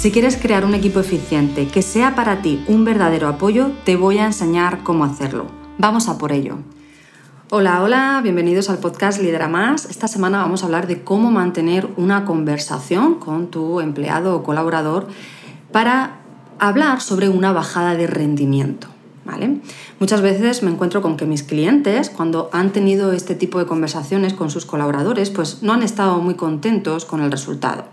Si quieres crear un equipo eficiente que sea para ti un verdadero apoyo, te voy a enseñar cómo hacerlo. Vamos a por ello. Hola, hola, bienvenidos al podcast Lidera Más. Esta semana vamos a hablar de cómo mantener una conversación con tu empleado o colaborador para hablar sobre una bajada de rendimiento. ¿Vale? Muchas veces me encuentro con que mis clientes, cuando han tenido este tipo de conversaciones con sus colaboradores, pues no han estado muy contentos con el resultado.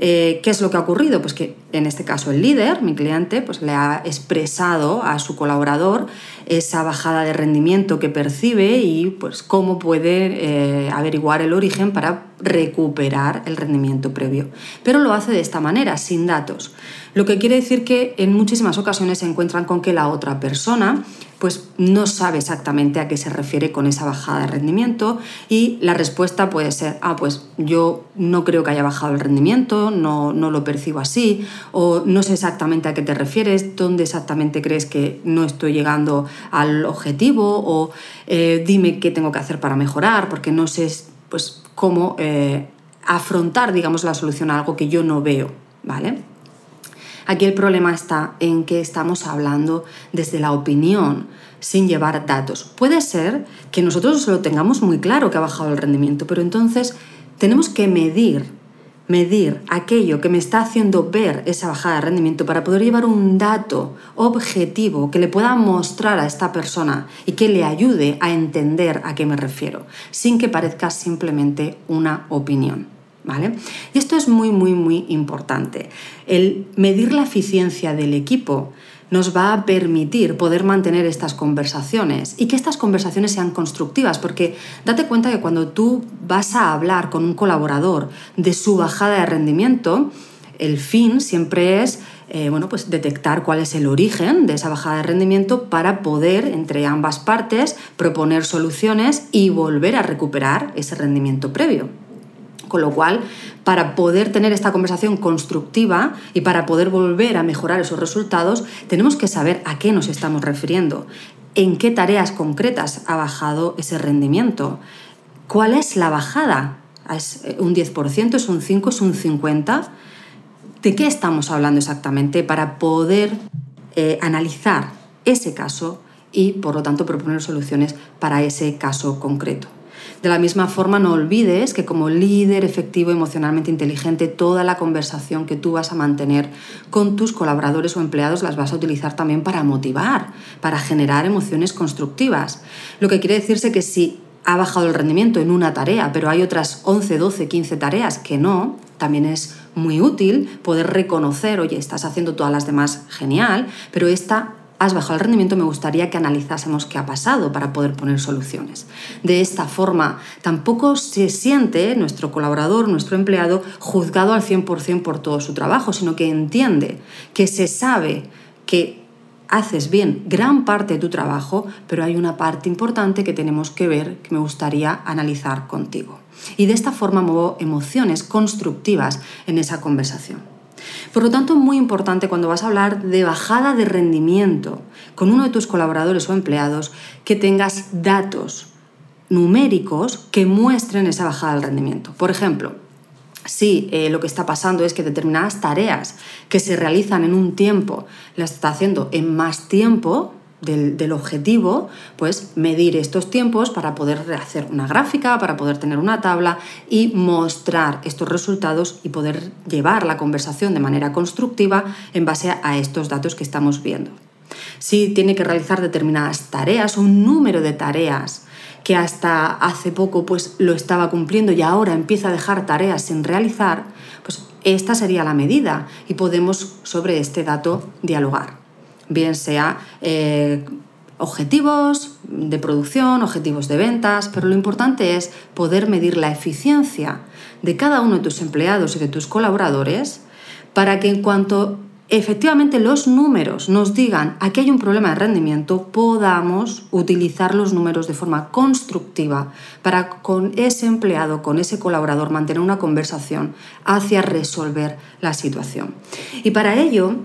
Eh, ¿Qué es lo que ha ocurrido? Pues que en este caso el líder, mi cliente, pues le ha expresado a su colaborador esa bajada de rendimiento que percibe y pues cómo puede eh, averiguar el origen para recuperar el rendimiento previo. Pero lo hace de esta manera, sin datos. Lo que quiere decir que en muchísimas ocasiones se encuentran con que la otra persona pues no sabe exactamente a qué se refiere con esa bajada de rendimiento y la respuesta puede ser, ah, pues yo no creo que haya bajado el rendimiento, no, no lo percibo así, o no sé exactamente a qué te refieres, dónde exactamente crees que no estoy llegando al objetivo, o eh, dime qué tengo que hacer para mejorar, porque no sé pues, cómo eh, afrontar, digamos, la solución a algo que yo no veo, ¿vale? Aquí el problema está en que estamos hablando desde la opinión, sin llevar datos. Puede ser que nosotros lo tengamos muy claro que ha bajado el rendimiento, pero entonces tenemos que medir, medir aquello que me está haciendo ver esa bajada de rendimiento para poder llevar un dato objetivo que le pueda mostrar a esta persona y que le ayude a entender a qué me refiero, sin que parezca simplemente una opinión. Y esto es muy, muy, muy importante. El medir la eficiencia del equipo nos va a permitir poder mantener estas conversaciones y que estas conversaciones sean constructivas, porque date cuenta que cuando tú vas a hablar con un colaborador de su bajada de rendimiento, el fin siempre es eh, bueno, pues detectar cuál es el origen de esa bajada de rendimiento para poder, entre ambas partes, proponer soluciones y volver a recuperar ese rendimiento previo. Con lo cual, para poder tener esta conversación constructiva y para poder volver a mejorar esos resultados, tenemos que saber a qué nos estamos refiriendo, en qué tareas concretas ha bajado ese rendimiento, cuál es la bajada, ¿es un 10%, es un 5%, es un 50%? ¿De qué estamos hablando exactamente para poder eh, analizar ese caso y, por lo tanto, proponer soluciones para ese caso concreto? De la misma forma, no olvides que como líder efectivo emocionalmente inteligente, toda la conversación que tú vas a mantener con tus colaboradores o empleados las vas a utilizar también para motivar, para generar emociones constructivas. Lo que quiere decirse que si ha bajado el rendimiento en una tarea, pero hay otras 11, 12, 15 tareas que no, también es muy útil poder reconocer, oye, estás haciendo todas las demás genial, pero esta has bajado el rendimiento, me gustaría que analizásemos qué ha pasado para poder poner soluciones. De esta forma, tampoco se siente nuestro colaborador, nuestro empleado, juzgado al 100% por todo su trabajo, sino que entiende que se sabe que haces bien gran parte de tu trabajo, pero hay una parte importante que tenemos que ver, que me gustaría analizar contigo. Y de esta forma muevo emociones constructivas en esa conversación. Por lo tanto, es muy importante cuando vas a hablar de bajada de rendimiento con uno de tus colaboradores o empleados que tengas datos numéricos que muestren esa bajada del rendimiento. Por ejemplo, si eh, lo que está pasando es que determinadas tareas que se realizan en un tiempo las está haciendo en más tiempo, del, objetivo, pues medir estos tiempos para poder hacer una gráfica, para poder tener una tabla y mostrar estos resultados y poder llevar la conversación de manera constructiva en base a estos datos que estamos viendo. Si tiene que realizar determinadas tareas, un número de tareas que hasta hace poco pues lo estaba cumpliendo y ahora empieza a dejar tareas sin realizar, pues esta sería la medida y podemos sobre este dato dialogar bien sea eh, objetivos de producción, objetivos de ventas, pero lo importante es poder medir la eficiencia de cada uno de tus empleados y de tus colaboradores para que en cuanto efectivamente los números nos digan aquí hay un problema de rendimiento, podamos utilizar los números de forma constructiva para con ese empleado, con ese colaborador, mantener una conversación hacia resolver la situación. Y para ello,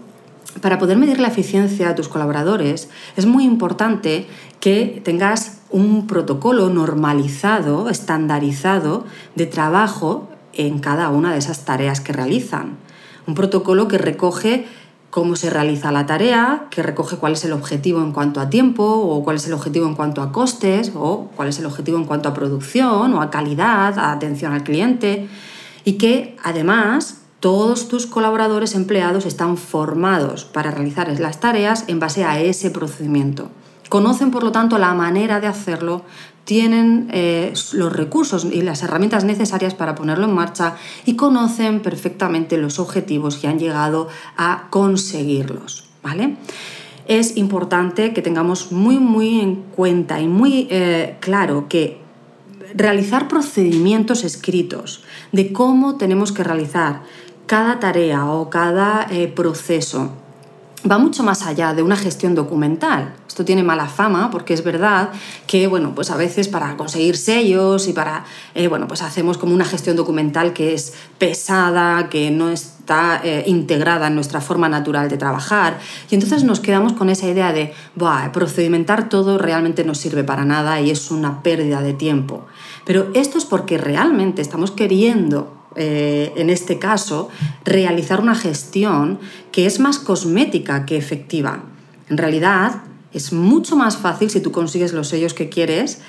para poder medir la eficiencia de tus colaboradores, es muy importante que tengas un protocolo normalizado, estandarizado de trabajo en cada una de esas tareas que realizan. Un protocolo que recoge cómo se realiza la tarea, que recoge cuál es el objetivo en cuanto a tiempo, o cuál es el objetivo en cuanto a costes, o cuál es el objetivo en cuanto a producción, o a calidad, a atención al cliente, y que además todos tus colaboradores empleados están formados para realizar las tareas en base a ese procedimiento. Conocen, por lo tanto, la manera de hacerlo, tienen eh, los recursos y las herramientas necesarias para ponerlo en marcha y conocen perfectamente los objetivos y han llegado a conseguirlos. ¿vale? Es importante que tengamos muy, muy en cuenta y muy eh, claro que realizar procedimientos escritos de cómo tenemos que realizar cada tarea o cada eh, proceso va mucho más allá de una gestión documental. Esto tiene mala fama porque es verdad que, bueno, pues a veces para conseguir sellos y para, eh, bueno, pues hacemos como una gestión documental que es pesada, que no está eh, integrada en nuestra forma natural de trabajar. Y entonces nos quedamos con esa idea de, procedimentar todo realmente no sirve para nada y es una pérdida de tiempo. Pero esto es porque realmente estamos queriendo eh, en este caso, realizar una gestión que es más cosmética que efectiva. En realidad, es mucho más fácil si tú consigues los sellos que quieres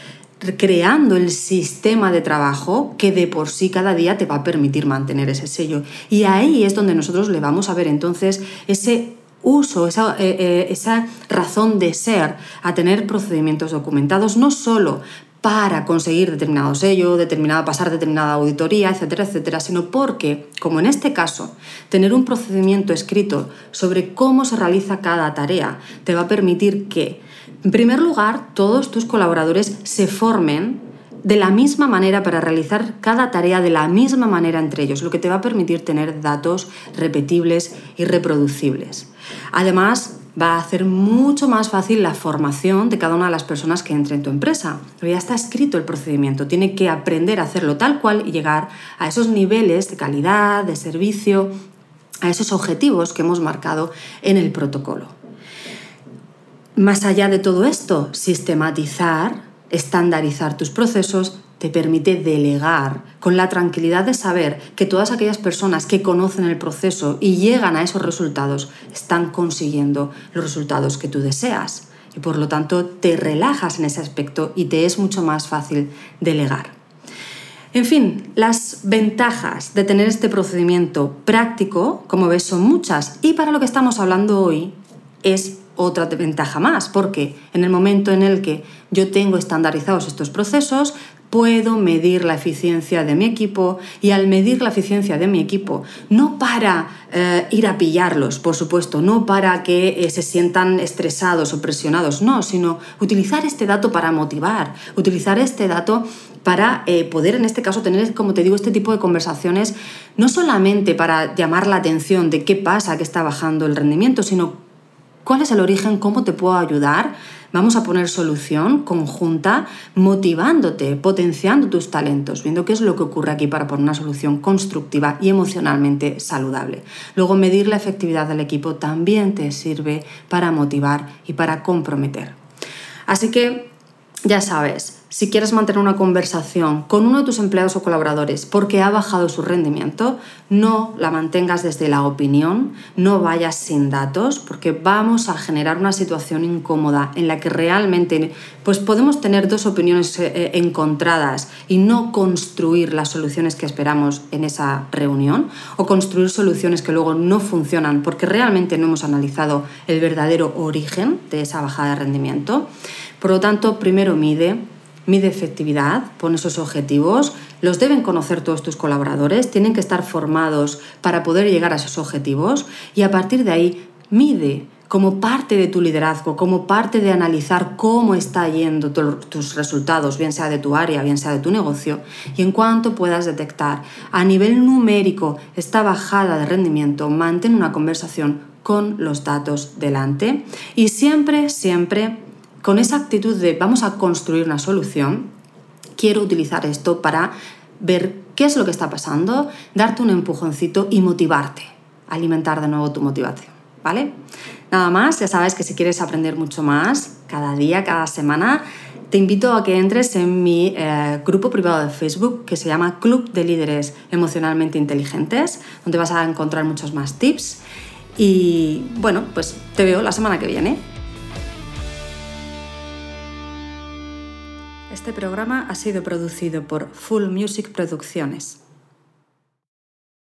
creando el sistema de trabajo que de por sí cada día te va a permitir mantener ese sello. Y ahí es donde nosotros le vamos a ver entonces ese uso, esa, eh, eh, esa, razón de ser a tener procedimientos documentados, no solo para conseguir determinado sello, determinada, pasar determinada auditoría, etcétera, etcétera, sino porque, como en este caso, tener un procedimiento escrito sobre cómo se realiza cada tarea te va a permitir que, en primer lugar, todos tus colaboradores se formen de la misma manera para realizar cada tarea de la misma manera entre ellos, lo que te va a permitir tener datos repetibles y reproducibles. Además, va a hacer mucho más fácil la formación de cada una de las personas que entre en tu empresa. ya está escrito el procedimiento, tiene que aprender a hacerlo tal cual y llegar a esos niveles de calidad, de servicio, a esos objetivos que hemos marcado en el protocolo. Más allá de todo esto, sistematizar, estandarizar tus procesos, te permite delegar con la tranquilidad de saber que todas aquellas personas que conocen el proceso y llegan a esos resultados están consiguiendo los resultados que tú deseas. Y por lo tanto te relajas en ese aspecto y te es mucho más fácil delegar. En fin, las ventajas de tener este procedimiento práctico, como ves, son muchas. Y para lo que estamos hablando hoy es otra ventaja más, porque en el momento en el que yo tengo estandarizados estos procesos, puedo medir la eficiencia de mi equipo y al medir la eficiencia de mi equipo, no para eh, ir a pillarlos, por supuesto, no para que eh, se sientan estresados o presionados, no, sino utilizar este dato para motivar, utilizar este dato para eh, poder en este caso tener, como te digo, este tipo de conversaciones, no solamente para llamar la atención de qué pasa, que está bajando el rendimiento, sino cuál es el origen, cómo te puedo ayudar Vamos a poner solución conjunta, motivándote, potenciando tus talentos, viendo qué es lo que ocurre aquí para poner una solución constructiva y emocionalmente saludable. Luego, medir la efectividad del equipo también te sirve para motivar y para comprometer. Así que, ya sabes, si quieres mantener una conversación con uno de tus empleados o colaboradores porque ha bajado su rendimiento, no la mantengas desde la opinión, no vayas sin datos, porque vamos a generar una situación incómoda en la que realmente pues podemos tener dos opiniones eh, eh, encontradas y no construir las soluciones que esperamos en esa reunión o construir soluciones que luego no funcionan porque realmente no hemos analizado el verdadero origen de esa bajada de rendimiento. Por lo tanto, primero mide, mide efectividad, pone esos objetivos, los deben conocer todos tus colaboradores, tienen que estar formados para poder llegar a esos objetivos y a partir de ahí mide como parte de tu liderazgo, como parte de analizar cómo está yendo tus resultados, bien sea de tu área, bien sea de tu negocio, y en cuanto puedas detectar a nivel numérico esta bajada de rendimiento, mantén una conversación con los datos delante y siempre, siempre con esa actitud de vamos a construir una solución, quiero utilizar esto para ver qué es lo que está pasando, darte un empujoncito y motivarte, alimentar de nuevo tu motivación, ¿vale? Nada más, ya sabes que si quieres aprender mucho más, cada día, cada semana, te invito a que entres en mi eh, grupo privado de Facebook que se llama Club de Líderes Emocionalmente Inteligentes, donde vas a encontrar muchos más tips. Y bueno, pues te veo la semana que viene. Este programa ha sido producido por Full Music Producciones.